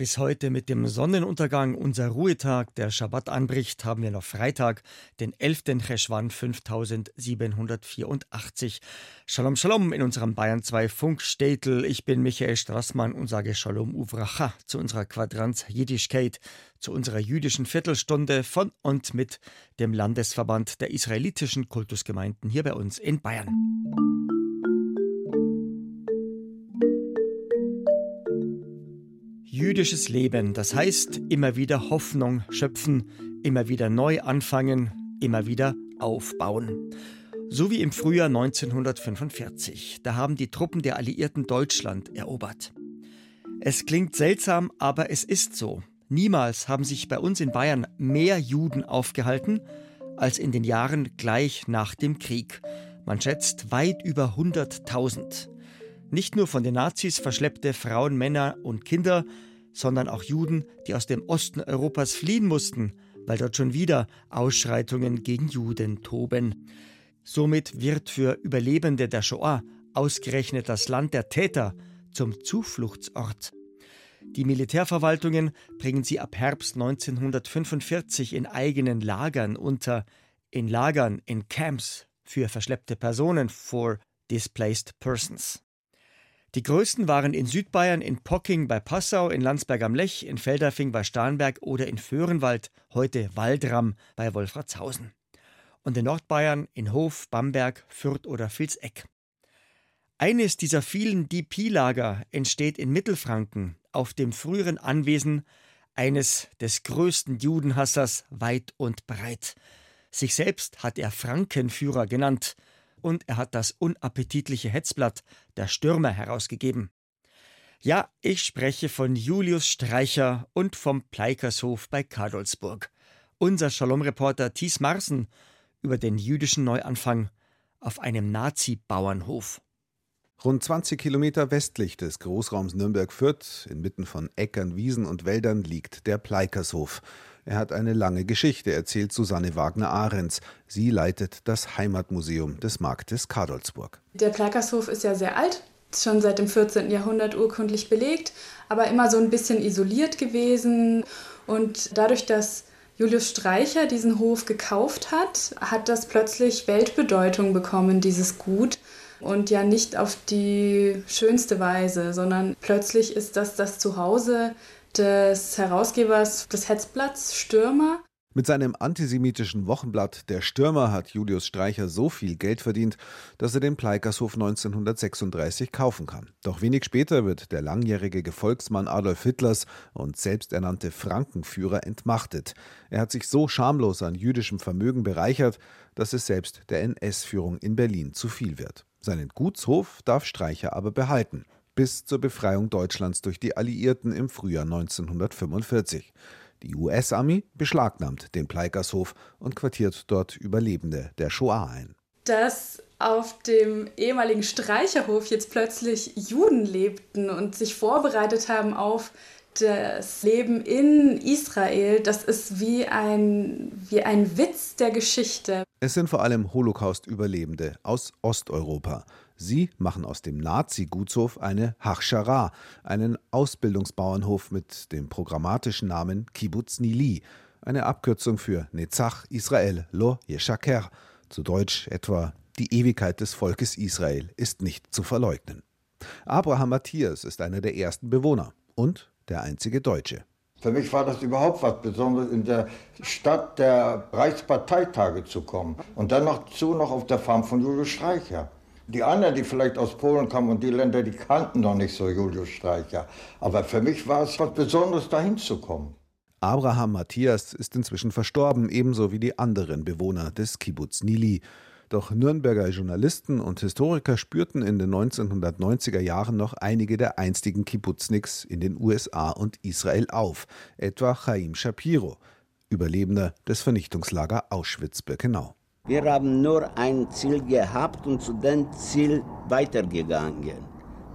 Bis heute mit dem Sonnenuntergang unser Ruhetag, der Schabbat anbricht, haben wir noch Freitag, den 11. Cheshwan 5784. Shalom, Shalom in unserem Bayern 2 Funkstätel. Ich bin Michael Strassmann und sage Shalom Uvracha zu unserer Quadranz Jiddischkeit, zu unserer jüdischen Viertelstunde von und mit dem Landesverband der israelitischen Kultusgemeinden hier bei uns in Bayern. Jüdisches Leben, das heißt immer wieder Hoffnung schöpfen, immer wieder neu anfangen, immer wieder aufbauen. So wie im Frühjahr 1945. Da haben die Truppen der Alliierten Deutschland erobert. Es klingt seltsam, aber es ist so. Niemals haben sich bei uns in Bayern mehr Juden aufgehalten als in den Jahren gleich nach dem Krieg. Man schätzt weit über 100.000. Nicht nur von den Nazis verschleppte Frauen, Männer und Kinder, sondern auch Juden, die aus dem Osten Europas fliehen mussten, weil dort schon wieder Ausschreitungen gegen Juden toben. Somit wird für Überlebende der Shoah ausgerechnet das Land der Täter zum Zufluchtsort. Die Militärverwaltungen bringen sie ab Herbst 1945 in eigenen Lagern unter, in Lagern, in Camps für verschleppte Personen, for displaced persons. Die größten waren in Südbayern, in Pocking bei Passau, in Landsberg am Lech, in Feldafing bei Starnberg oder in Föhrenwald, heute Waldram bei Wolfratshausen. Und in Nordbayern in Hof, Bamberg, Fürth oder Vilseck. Eines dieser vielen DP-Lager entsteht in Mittelfranken auf dem früheren Anwesen eines des größten Judenhassers weit und breit. Sich selbst hat er Frankenführer genannt – und er hat das unappetitliche Hetzblatt Der Stürmer herausgegeben. Ja, ich spreche von Julius Streicher und vom Pleikershof bei Kadolsburg. Unser Shalom-Reporter Thies Marsen über den jüdischen Neuanfang auf einem Nazi-Bauernhof. Rund 20 Kilometer westlich des Großraums Nürnberg-Fürth, inmitten von Äckern, Wiesen und Wäldern, liegt der Pleikershof. Er hat eine lange Geschichte, erzählt Susanne Wagner-Ahrens. Sie leitet das Heimatmuseum des Marktes Kadolsburg. Der Pleikershof ist ja sehr alt, schon seit dem 14. Jahrhundert urkundlich belegt, aber immer so ein bisschen isoliert gewesen. Und dadurch, dass Julius Streicher diesen Hof gekauft hat, hat das plötzlich Weltbedeutung bekommen, dieses Gut. Und ja nicht auf die schönste Weise, sondern plötzlich ist das das Zuhause des Herausgebers des Hetzblatts Stürmer. Mit seinem antisemitischen Wochenblatt Der Stürmer hat Julius Streicher so viel Geld verdient, dass er den Pleikershof 1936 kaufen kann. Doch wenig später wird der langjährige Gefolgsmann Adolf Hitlers und selbsternannte Frankenführer entmachtet. Er hat sich so schamlos an jüdischem Vermögen bereichert, dass es selbst der NS-Führung in Berlin zu viel wird. Seinen Gutshof darf Streicher aber behalten bis zur Befreiung Deutschlands durch die Alliierten im Frühjahr 1945. Die US-Armee beschlagnahmt den Pleikershof und quartiert dort Überlebende der Shoah ein. Dass auf dem ehemaligen Streicherhof jetzt plötzlich Juden lebten und sich vorbereitet haben auf das Leben in Israel, das ist wie ein, wie ein Witz der Geschichte. Es sind vor allem Holocaust-Überlebende aus Osteuropa. Sie machen aus dem Nazi-Gutshof eine Hachschara, einen Ausbildungsbauernhof mit dem programmatischen Namen Kibbutz Nili, eine Abkürzung für Netzach Israel Lo Yeshaker, zu Deutsch etwa die Ewigkeit des Volkes Israel ist nicht zu verleugnen. Abraham Matthias ist einer der ersten Bewohner und der einzige Deutsche. Für mich war das überhaupt was Besonderes, in der Stadt der Reichsparteitage zu kommen und dann noch zu noch auf der Farm von Julius Streicher. Die anderen, die vielleicht aus Polen kamen und die Länder, die kannten noch nicht so Julius Streicher. Aber für mich war es was Besonderes, dahin zu kommen. Abraham Matthias ist inzwischen verstorben, ebenso wie die anderen Bewohner des Kibbutz Nili. Doch Nürnberger Journalisten und Historiker spürten in den 1990er Jahren noch einige der einstigen Kibbutzniks in den USA und Israel auf, etwa Chaim Shapiro, Überlebender des Vernichtungslager Auschwitz-Birkenau. Wir haben nur ein Ziel gehabt und zu dem Ziel weitergegangen.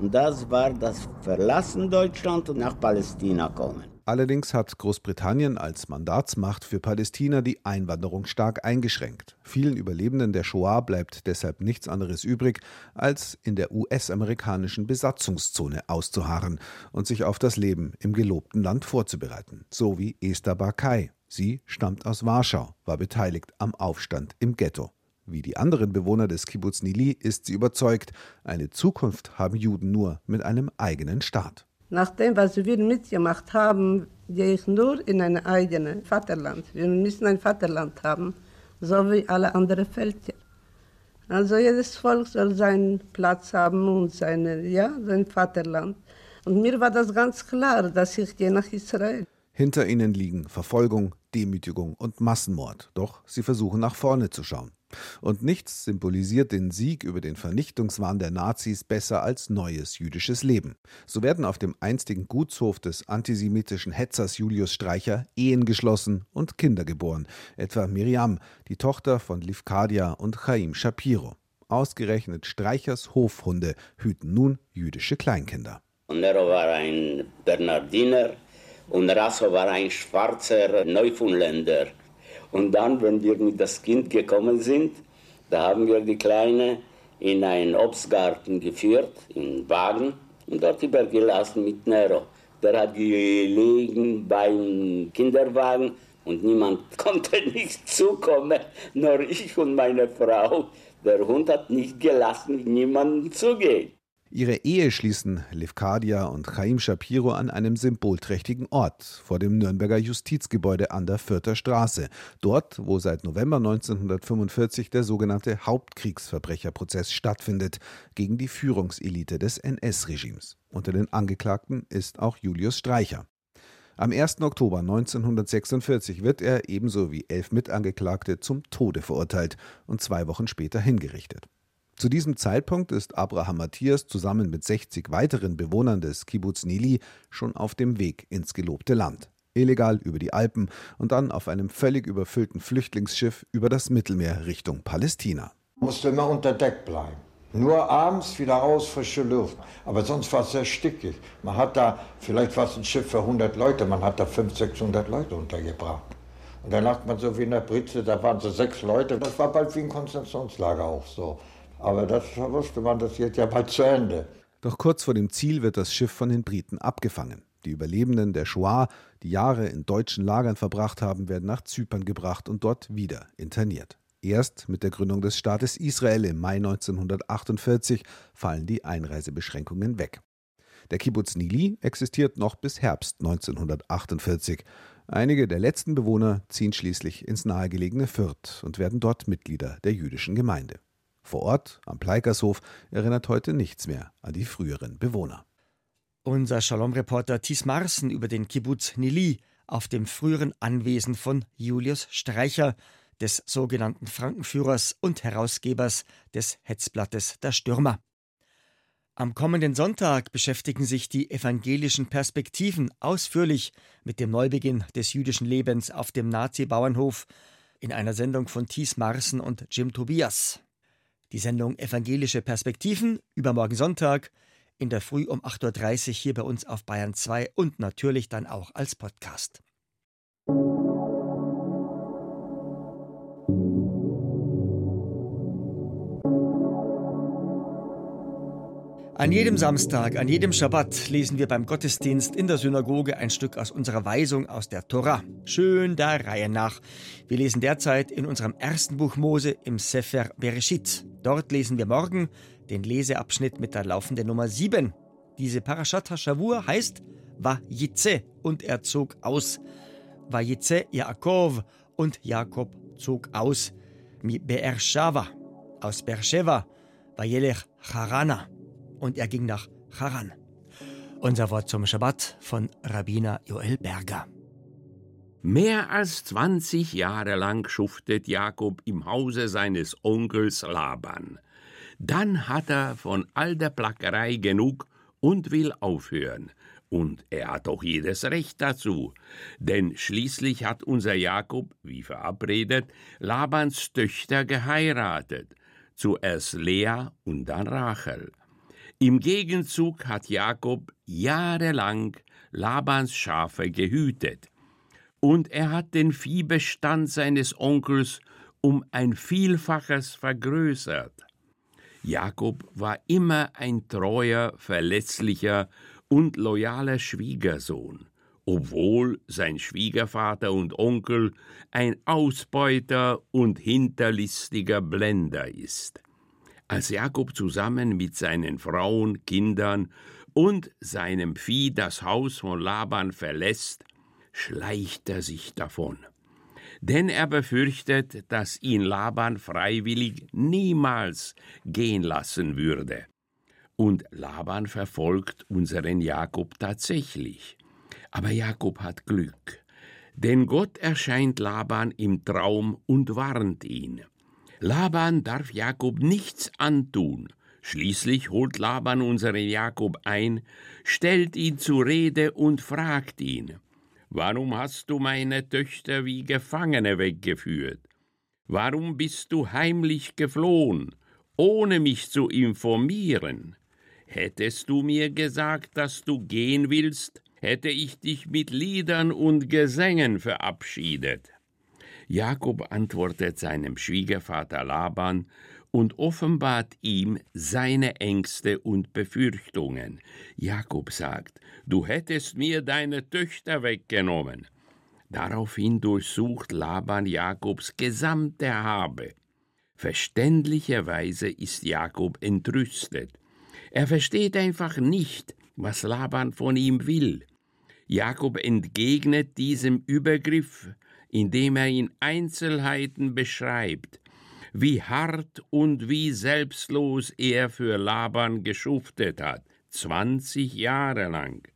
Und das war das Verlassen Deutschland und nach Palästina kommen. Allerdings hat Großbritannien als Mandatsmacht für Palästina die Einwanderung stark eingeschränkt. Vielen Überlebenden der Shoah bleibt deshalb nichts anderes übrig, als in der US-amerikanischen Besatzungszone auszuharren und sich auf das Leben im gelobten Land vorzubereiten. So wie Esther Barkay. Sie stammt aus Warschau, war beteiligt am Aufstand im Ghetto. Wie die anderen Bewohner des Kibbutz Nili ist sie überzeugt, eine Zukunft haben Juden nur mit einem eigenen Staat. Nach dem, was wir mitgemacht haben, gehe ich nur in ein eigenes Vaterland. Wir müssen ein Vaterland haben, so wie alle anderen Völker. Also jedes Volk soll seinen Platz haben und seine, ja, sein Vaterland. Und mir war das ganz klar, dass ich gehe nach Israel. Hinter ihnen liegen Verfolgung, Demütigung und Massenmord. Doch sie versuchen nach vorne zu schauen. Und nichts symbolisiert den Sieg über den Vernichtungswahn der Nazis besser als neues jüdisches Leben. So werden auf dem einstigen Gutshof des antisemitischen Hetzers Julius Streicher Ehen geschlossen und Kinder geboren, etwa Miriam, die Tochter von Livkadia und Chaim Shapiro. Ausgerechnet Streichers Hofhunde hüten nun jüdische Kleinkinder. Nero war ein Bernardiner und Rasso war ein schwarzer Neufundländer. Und dann, wenn wir mit das Kind gekommen sind, da haben wir die Kleine in einen Obstgarten geführt, in Wagen, und dort übergelassen mit Nero. Der hat gelegen beim Kinderwagen und niemand konnte nicht zukommen, nur ich und meine Frau. Der Hund hat nicht gelassen, niemanden zugehen. Ihre Ehe schließen Levkadia und Chaim Shapiro an einem symbolträchtigen Ort vor dem Nürnberger Justizgebäude an der Fürther Straße, dort, wo seit November 1945 der sogenannte Hauptkriegsverbrecherprozess stattfindet gegen die Führungselite des NS-Regimes. Unter den Angeklagten ist auch Julius Streicher. Am 1. Oktober 1946 wird er ebenso wie elf Mitangeklagte zum Tode verurteilt und zwei Wochen später hingerichtet. Zu diesem Zeitpunkt ist Abraham Matthias zusammen mit 60 weiteren Bewohnern des Kibbutz Nili schon auf dem Weg ins gelobte Land. Illegal über die Alpen und dann auf einem völlig überfüllten Flüchtlingsschiff über das Mittelmeer Richtung Palästina. Musste immer unter Deck bleiben. Nur abends wieder raus, frische Luft. Aber sonst war es sehr stickig. Man hat da, vielleicht war es ein Schiff für 100 Leute, man hat da 500, 600 Leute untergebracht. Und dann lag man so wie in der Britze, da waren so sechs Leute. Das war bald wie ein Konzentrationslager auch so. Aber das wusste man, das geht ja bald zu Ende. Doch kurz vor dem Ziel wird das Schiff von den Briten abgefangen. Die Überlebenden der Shoah, die Jahre in deutschen Lagern verbracht haben, werden nach Zypern gebracht und dort wieder interniert. Erst mit der Gründung des Staates Israel im Mai 1948 fallen die Einreisebeschränkungen weg. Der Kibbutz Nili existiert noch bis Herbst 1948. Einige der letzten Bewohner ziehen schließlich ins nahegelegene Fürth und werden dort Mitglieder der jüdischen Gemeinde. Vor Ort, am Pleikershof, erinnert heute nichts mehr an die früheren Bewohner. Unser Shalom-Reporter Thies Marsen über den Kibbutz Nili auf dem früheren Anwesen von Julius Streicher, des sogenannten Frankenführers und Herausgebers des Hetzblattes Der Stürmer. Am kommenden Sonntag beschäftigen sich die evangelischen Perspektiven ausführlich mit dem Neubeginn des jüdischen Lebens auf dem Nazi-Bauernhof in einer Sendung von Thies Marsen und Jim Tobias. Die Sendung Evangelische Perspektiven übermorgen Sonntag in der Früh um 8.30 Uhr hier bei uns auf Bayern 2 und natürlich dann auch als Podcast. An jedem Samstag, an jedem Schabbat lesen wir beim Gottesdienst in der Synagoge ein Stück aus unserer Weisung aus der Tora. Schön der Reihe nach. Wir lesen derzeit in unserem ersten Buch Mose im Sefer Bereshit. Dort lesen wir morgen den Leseabschnitt mit der laufenden Nummer 7. Diese Parashat HaShavur heißt Vayitze und er zog aus. Vayitze Yaakov und Jakob zog aus. Mi Beershava aus Beersheva. Vayelech Charana und er ging nach Haran. Unser Wort zum Schabbat von Rabbiner Joel Berger. Mehr als 20 Jahre lang schuftet Jakob im Hause seines Onkels Laban. Dann hat er von all der Plackerei genug und will aufhören. Und er hat auch jedes Recht dazu. Denn schließlich hat unser Jakob, wie verabredet, Labans Töchter geheiratet. Zuerst Lea und dann Rachel. Im Gegenzug hat Jakob jahrelang Labans Schafe gehütet. Und er hat den Viehbestand seines Onkels um ein Vielfaches vergrößert. Jakob war immer ein treuer, verlässlicher und loyaler Schwiegersohn, obwohl sein Schwiegervater und Onkel ein Ausbeuter und hinterlistiger Blender ist. Als Jakob zusammen mit seinen Frauen, Kindern und seinem Vieh das Haus von Laban verlässt, schleicht er sich davon. Denn er befürchtet, dass ihn Laban freiwillig niemals gehen lassen würde. Und Laban verfolgt unseren Jakob tatsächlich. Aber Jakob hat Glück, denn Gott erscheint Laban im Traum und warnt ihn. Laban darf Jakob nichts antun, Schließlich holt Laban unseren Jakob ein, stellt ihn zur Rede und fragt ihn, Warum hast du meine Töchter wie Gefangene weggeführt? Warum bist du heimlich geflohen, ohne mich zu informieren? Hättest du mir gesagt, dass du gehen willst, hätte ich dich mit Liedern und Gesängen verabschiedet. Jakob antwortet seinem Schwiegervater Laban und offenbart ihm seine Ängste und Befürchtungen. Jakob sagt, du hättest mir deine Töchter weggenommen. Daraufhin durchsucht Laban Jakobs gesamte Habe. Verständlicherweise ist Jakob entrüstet. Er versteht einfach nicht, was Laban von ihm will. Jakob entgegnet diesem Übergriff, indem er in Einzelheiten beschreibt, wie hart und wie selbstlos er für Laban geschuftet hat, zwanzig Jahre lang,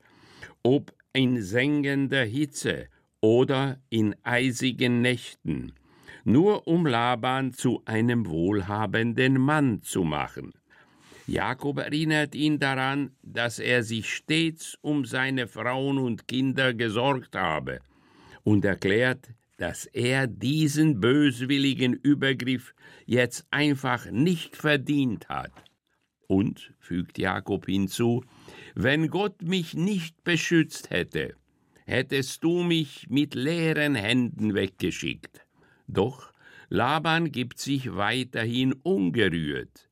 ob in sengender Hitze oder in eisigen Nächten, nur um Laban zu einem wohlhabenden Mann zu machen. Jakob erinnert ihn daran, dass er sich stets um seine Frauen und Kinder gesorgt habe und erklärt, dass er diesen böswilligen Übergriff jetzt einfach nicht verdient hat. Und, fügt Jakob hinzu, wenn Gott mich nicht beschützt hätte, hättest du mich mit leeren Händen weggeschickt. Doch Laban gibt sich weiterhin ungerührt.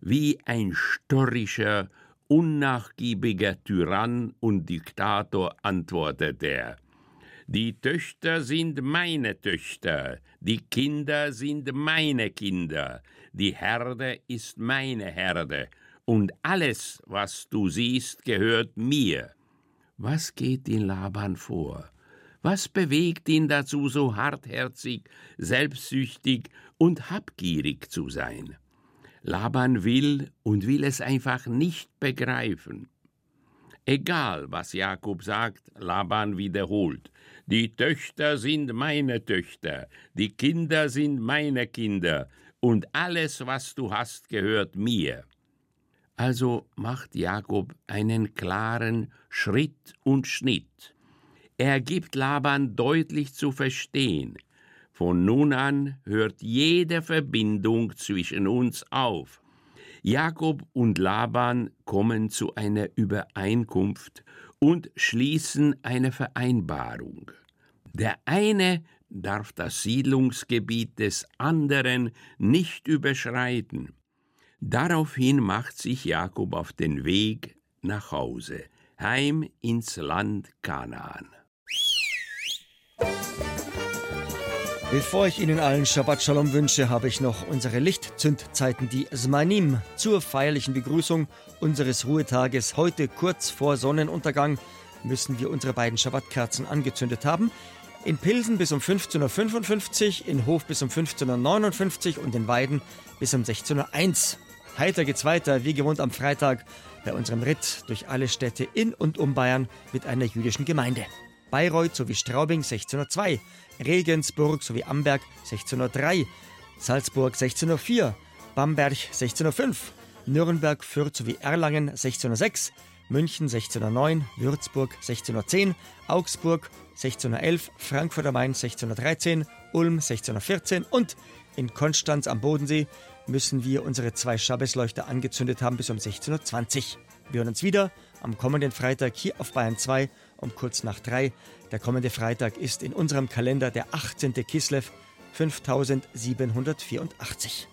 Wie ein störrischer, unnachgiebiger Tyrann und Diktator antwortet er. Die Töchter sind meine Töchter, die Kinder sind meine Kinder, die Herde ist meine Herde, und alles, was du siehst, gehört mir. Was geht in Laban vor? Was bewegt ihn dazu, so hartherzig, selbstsüchtig und habgierig zu sein? Laban will und will es einfach nicht begreifen. Egal, was Jakob sagt, Laban wiederholt. Die Töchter sind meine Töchter, die Kinder sind meine Kinder, und alles, was du hast, gehört mir. Also macht Jakob einen klaren Schritt und Schnitt. Er gibt Laban deutlich zu verstehen, von nun an hört jede Verbindung zwischen uns auf. Jakob und Laban kommen zu einer Übereinkunft und schließen eine Vereinbarung. Der eine darf das Siedlungsgebiet des anderen nicht überschreiten. Daraufhin macht sich Jakob auf den Weg nach Hause, heim ins Land Kanaan. Bevor ich Ihnen allen Shabbat Shalom wünsche, habe ich noch unsere Lichtzündzeiten, die Zmanim, zur feierlichen Begrüßung unseres Ruhetages. Heute kurz vor Sonnenuntergang müssen wir unsere beiden Shabbatkerzen angezündet haben. In Pilsen bis um 15.55 Uhr, in Hof bis um 15.59 Uhr und in Weiden bis um 16.01 Uhr. Heiter geht's weiter, wie gewohnt am Freitag, bei unserem Ritt durch alle Städte in und um Bayern mit einer jüdischen Gemeinde. Bayreuth sowie Straubing 1602, Regensburg sowie Amberg 1603, Salzburg 1604, Bamberg 1605, Nürnberg, Fürth sowie Erlangen 1606, München 1609, Würzburg 1610, Augsburg 1611, Frankfurt am Main 1613, Ulm 1614 und In Konstanz am Bodensee müssen wir unsere zwei Schabbesleuchter angezündet haben bis um 16.20 Uhr. Wir hören uns wieder am kommenden Freitag hier auf Bayern 2 um kurz nach drei. Der kommende Freitag ist in unserem Kalender der 18. Kislev 5784.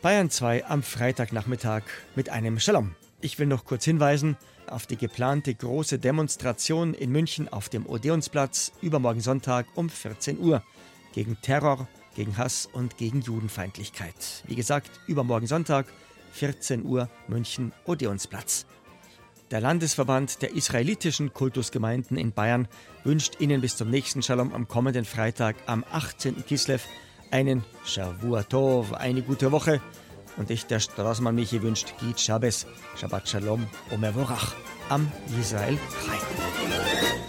Bayern 2 am Freitagnachmittag mit einem Shalom. Ich will noch kurz hinweisen auf die geplante große Demonstration in München auf dem Odeonsplatz übermorgen Sonntag um 14 Uhr gegen Terror, gegen Hass und gegen Judenfeindlichkeit. Wie gesagt, übermorgen Sonntag 14 Uhr München Odeonsplatz. Der Landesverband der israelitischen Kultusgemeinden in Bayern wünscht Ihnen bis zum nächsten Shalom am kommenden Freitag am 18. Kislev einen Shavua Tov, eine gute Woche. Und ich, der Straßmann Michi, wünscht Git Shabbos, Shabbat Shalom, Omer Vorach, am Israel Frei.